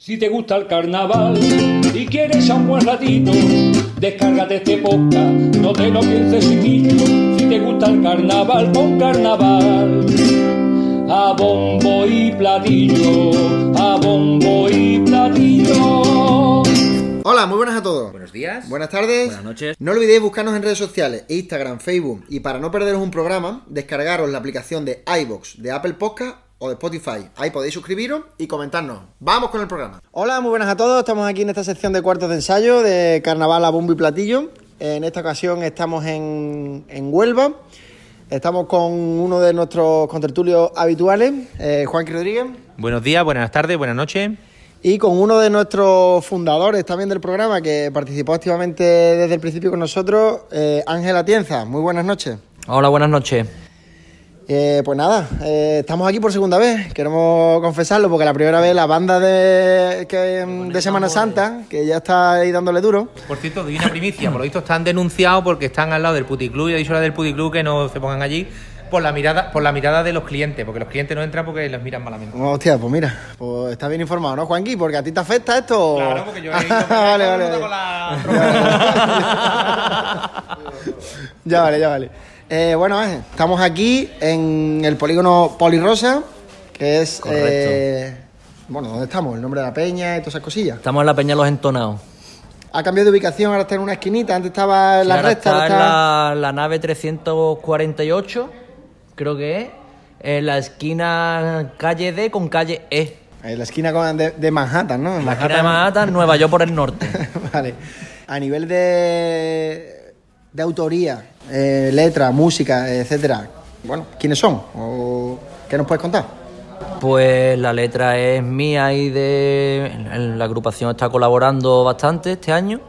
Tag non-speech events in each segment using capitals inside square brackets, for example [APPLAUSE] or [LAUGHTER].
Si te gusta el carnaval y quieres a un buen ratito, descárgate este podcast, no te lo pienses chiquillo. Si te gusta el carnaval, pon carnaval. A bombo y platillo, a bombo y platillo. Hola, muy buenas a todos. Buenos días. Buenas tardes. Buenas noches. No olvidéis buscarnos en redes sociales, Instagram, Facebook y para no perderos un programa, descargaros la aplicación de iBox de Apple Podcast o de Spotify. Ahí podéis suscribiros y comentarnos. Vamos con el programa. Hola, muy buenas a todos. Estamos aquí en esta sección de cuartos de ensayo de Carnaval a Bombo y Platillo. En esta ocasión estamos en, en Huelva. Estamos con uno de nuestros contertulios habituales, eh, Juanqui Rodríguez. Buenos días, buenas tardes, buenas noches. Y con uno de nuestros fundadores también del programa, que participó activamente desde el principio con nosotros, eh, Ángel Atienza. Muy buenas noches. Hola, buenas noches. Eh, pues nada, eh, estamos aquí por segunda vez. Queremos confesarlo porque la primera vez la banda de, que- de Semana Santa, que ya está ahí dándole duro. Por cierto, doy una primicia. Por lo visto están denunciados porque están al lado del puticlub y ha dicho la del puticlub que no se pongan allí por la mirada por la mirada de los clientes, porque los clientes no entran porque los miran malamente. Hostia, pues mira, pues está bien informado, ¿no, Juanqui? Porque a ti te afecta esto. Claro, porque yo he [LAUGHS] ido vale, vale, con la [LAUGHS] ya vale, ya vale. Eh, bueno, estamos aquí en el polígono Polirosa, que es. Correcto. eh, bueno, ¿dónde estamos? El nombre de la peña y todas esas cosillas. Estamos en la Peña Los Entonados. Ha cambiado de ubicación, ahora está en una esquinita, antes estaba en la Ahora recta. está ahora en está- la, la nave 348, creo que es, en la esquina calle D con calle E. En la esquina de Manhattan, ¿no? En La esquina de Manhattan, Nueva York por el norte. [LAUGHS] vale. A nivel de, de autoría, eh, letra, música, etcétera, bueno, ¿quiénes son? ¿O ¿Qué nos puedes contar? Pues la letra es mía y de... La agrupación está colaborando bastante este año.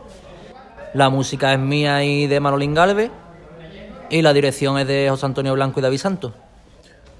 La música es mía y de Manolín Galvez. Y la dirección es de José Antonio Blanco y David Santos.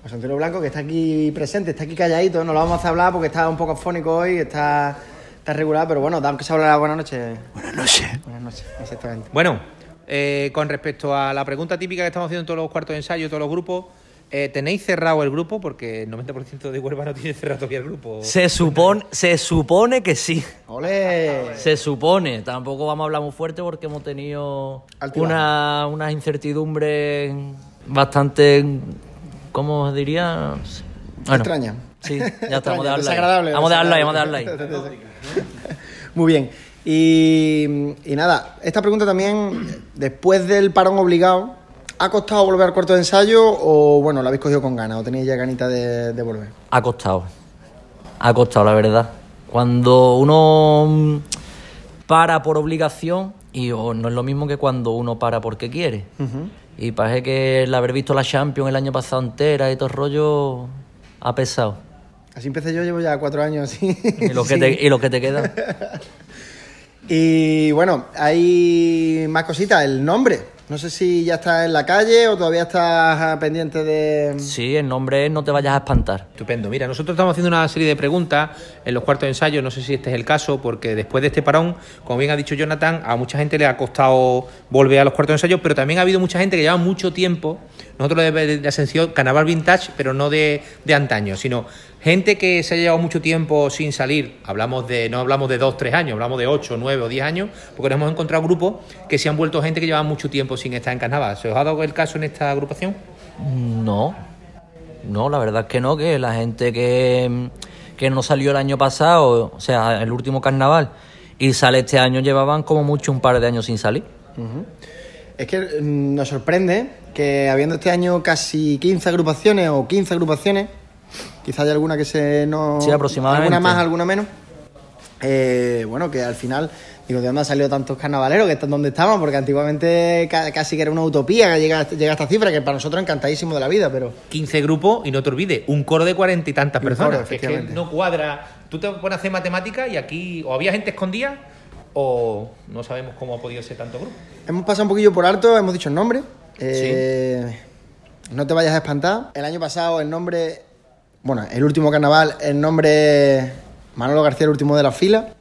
José Antonio Blanco, que está aquí presente, está aquí calladito, no lo vamos a hacer hablar porque está un poco afónico hoy, está, está regular, pero bueno, damos que se hablará buenas noches. Buenas noches. Buenas noches, exactamente. Bueno, eh, con respecto a la pregunta típica que estamos haciendo en todos los cuartos de ensayo, todos los grupos, eh, ¿tenéis cerrado el grupo? Porque el 90% de Huelva no tiene cerrado todavía el grupo. Se supone, se supone que sí. ¡Ole! Se supone, tampoco vamos a hablar muy fuerte porque hemos tenido Altibajo. una, unas incertidumbres bastante, ¿cómo os diría? Bueno, Extraña. Sí, ya Extraña, estamos de hablar. desagradable, Vamos de hablar, vamos de desagradable. [LAUGHS] Muy bien. Y, y nada, esta pregunta también, después del parón obligado, ¿ha costado volver al corto de ensayo o bueno, la habéis cogido con ganas o tenéis ya ganita de, de volver? Ha costado. Ha costado, la verdad. Cuando uno mm, para por obligación, y no es lo mismo que cuando uno para porque quiere. Y parece que el haber visto la Champions el año pasado entera y todo el rollo ha pesado. Así empecé yo, llevo ya cuatro años así. [LAUGHS] Y lo que, Sí. te, y lo que te queda. [LAUGHS] Y bueno, hay más cositas, el nombre. No sé si ya está en la calle o todavía estás pendiente de... Sí, el nombre es No te vayas a espantar. Estupendo. Mira, nosotros estamos haciendo una serie de preguntas en los cuartos de ensayo. No sé si este es el caso, porque después de este parón, como bien ha dicho Jonathan, a mucha gente le ha costado volver a los cuartos de ensayo, pero también ha habido mucha gente que lleva mucho tiempo. Nosotros le de, de Ascensión Carnaval Vintage, pero no de, de antaño, sino gente que se ha llevado mucho tiempo sin salir. Hablamos de, no hablamos de dos, tres años, hablamos de ocho, nueve o diez años, porque nos hemos encontrado grupos que se han vuelto gente que lleva mucho tiempo sin estar en carnaval. ¿Se os ha dado el caso en esta agrupación? No, no, la verdad es que no, que la gente que, que no salió el año pasado, o sea, el último carnaval, y sale este año, llevaban como mucho un par de años sin salir. Es que mm, nos sorprende que habiendo este año casi 15 agrupaciones o 15 agrupaciones, quizás hay alguna que se no... Sí, aproximadamente. Alguna más, alguna menos. eh, bueno, que al final, digo, ¿de dónde han salido tantos carnavaleros que están donde estaban? Porque antiguamente ca- casi que era una utopía que llega, llega a esta cifra, que para nosotros encantadísimo de la vida, pero... 15 grupos y no te olvides, un coro de cuarenta y tantas personas. coro, es que efectivamente. no cuadra. Tú te pones a hacer matemáticas y aquí o había gente escondida o no sabemos cómo ha podido ser tanto grupo. Hemos pasado un poquillo por alto, hemos dicho el nombre. Eh, No te vayas a espantar. El año pasado el nombre, bueno, el último carnaval, el nombre Manolo García, el último de la fila.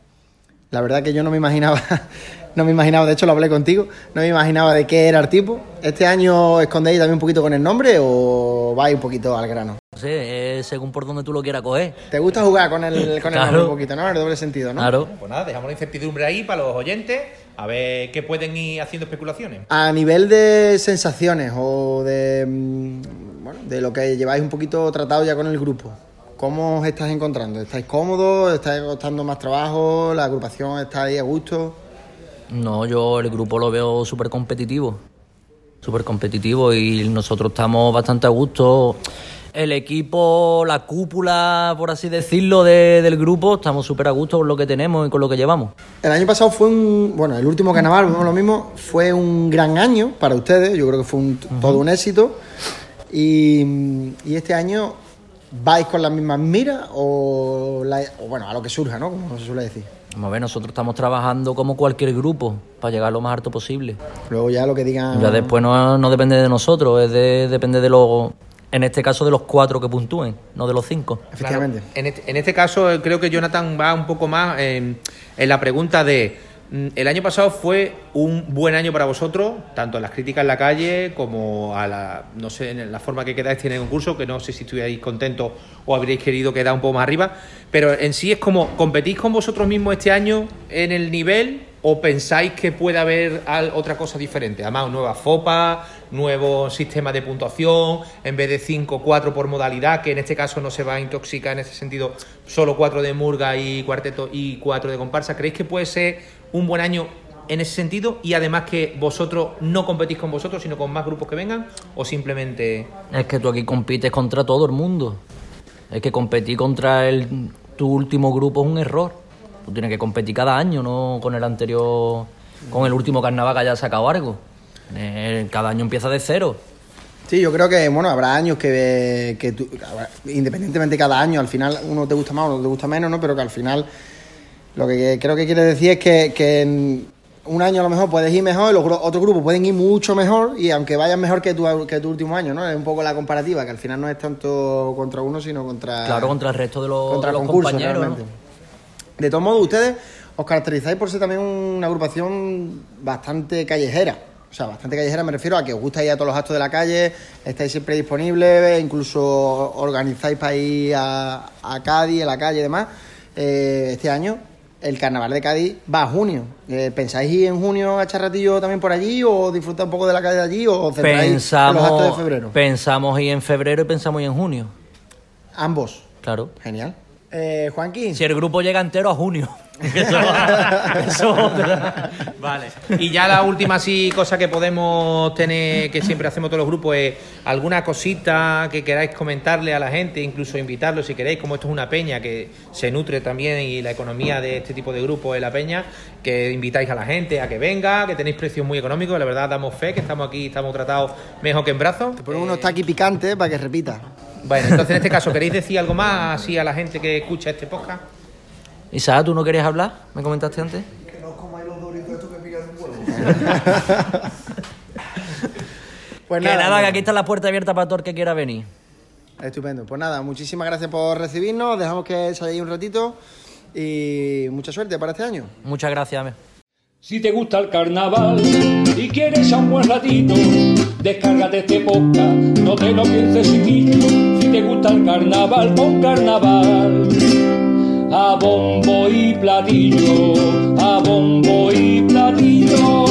La verdad que yo no me imaginaba, [LAUGHS] no me imaginaba, de hecho lo hablé contigo, no me imaginaba de qué era el tipo. ¿Este año escondéis también un poquito con el nombre o vais un poquito al grano? No sé, es según por donde tú lo quieras coger. ¿Te gusta jugar con el, con el Claro. [LAUGHS] nombre un poquito, no? El doble sentido, ¿no? Claro. Pues nada, dejamos la incertidumbre ahí para los oyentes, a ver qué pueden ir haciendo especulaciones. A nivel de sensaciones o de, mm, bueno, de lo que lleváis un poquito tratado ya con el grupo, ¿cómo os estáis encontrando? ¿Estáis cómodos? ¿Estáis costando más trabajo? ¿La agrupación está ahí a gusto? No, yo el grupo lo veo súper competitivo. Súper competitivo y nosotros estamos bastante a gusto. El equipo, la cúpula, por así decirlo, de- del grupo, estamos súper a gusto con lo que tenemos y con lo que llevamos. El año pasado fue un, bueno, el último carnaval, lo mismo, fue un gran año para ustedes, yo creo que fue un- todo un éxito. Y, y este año, ¿vais con las mismas miras o, la- o, bueno, a lo que surja, ¿no? Como se suele decir. Vamos a ver, nosotros estamos trabajando como cualquier grupo para llegar lo más alto posible. Luego ya lo que digan... Ya después no, no depende de nosotros, es de, depende de los, en este caso de los cuatro que puntúen, no de los cinco. Efectivamente. Claro. En, este, en este caso, eh, creo que Jonathan va un poco más en, en la pregunta de. Mm, El año pasado fue un buen año para vosotros, tanto en las críticas en la calle como a la, no sé, en la forma que quedáis en el concurso, que no sé si estuvierais contentos o habríais querido quedar un poco más arriba, pero en sí es como, ¿competís con vosotros mismos este año en el nivel o pensáis que puede haber otra cosa diferente? Además, nueva FOPA, nuevo sistema de puntuación, en vez de 5, 4 por modalidad, que en este caso no se va a intoxicar en ese sentido, solo 4 de murga y cuarteto y 4 de comparsa. ¿Creéis que puede ser un buen año en ese sentido y además que vosotros no competís con vosotros, sino con más grupos que vengan o simplemente... Es que tú aquí compites contra todo el mundo. Es que competir contra el, tu último grupo es un error. Tú tienes que competir cada año, no con el anterior, con el último carnaval que hayas sacado algo. Eh, cada año empieza de cero. Sí, yo creo que bueno, habrá años que, que tú- independientemente de cada año, al final uno te gusta más o uno te gusta menos, ¿no? Pero que al final lo que creo que quiere decir es que, que en un año a lo mejor puedes ir mejor y los otros grupos pueden ir mucho mejor y aunque vayan mejor que tu, que tu último año, ¿no? Es un poco la comparativa, que al final no es tanto contra uno, sino contra... Claro, contra el resto de los, contra de los concursos, compañeros. De todos modos, ustedes os caracterizáis por ser también una agrupación bastante callejera. O sea, bastante callejera me refiero a que os gusta ir a todos los actos de la calle, estáis siempre disponibles, incluso organizáis para ir a, a Cádiz, a la calle y demás. Eh, este año el carnaval de Cádiz va a junio. Eh, ¿Pensáis ir en junio a echar ratillo también por allí o disfrutar un poco de la calle de allí o os centráis en los actos de Pensamos, febrero? pensamos ir en febrero y pensamos ir en junio. Ambos. Claro. Genial. Eh, Juanquín. Si el grupo llega entero a junio. [LAUGHS] Eso-. Vale. Y ya la última sí cosa que podemos tener, que siempre hacemos todos los grupos, es alguna cosita que queráis comentarle a la gente, incluso invitarlos si queréis, como esto es una peña que se nutre también y la economía de este tipo de grupos es la peña, que invitáis a la gente a que venga, que tenéis precios muy económicos, la verdad damos fe, que estamos aquí, estamos tratados mejor que en brazos. Te ponen unos taquis picantes para que repita. Bueno, entonces en este caso, ¿queréis decir algo más así a la gente que escucha este podcast? Isaac, ¿tú no querías hablar? ¿Me comentaste antes? Pues que nada, que hombre. aquí está la puerta abierta para todo el que quiera venir. Estupendo. Pues nada, muchísimas gracias por recibirnos. Dejamos que salgáis un ratito y mucha suerte para este año. Muchas gracias. ame. Si te gusta el carnaval y quieres a un buen ratito, descárgate este podcast, no te lo pienses chiquillo. Te gusta el carnaval, pon carnaval. A bombo y platillo, a bombo y platillo.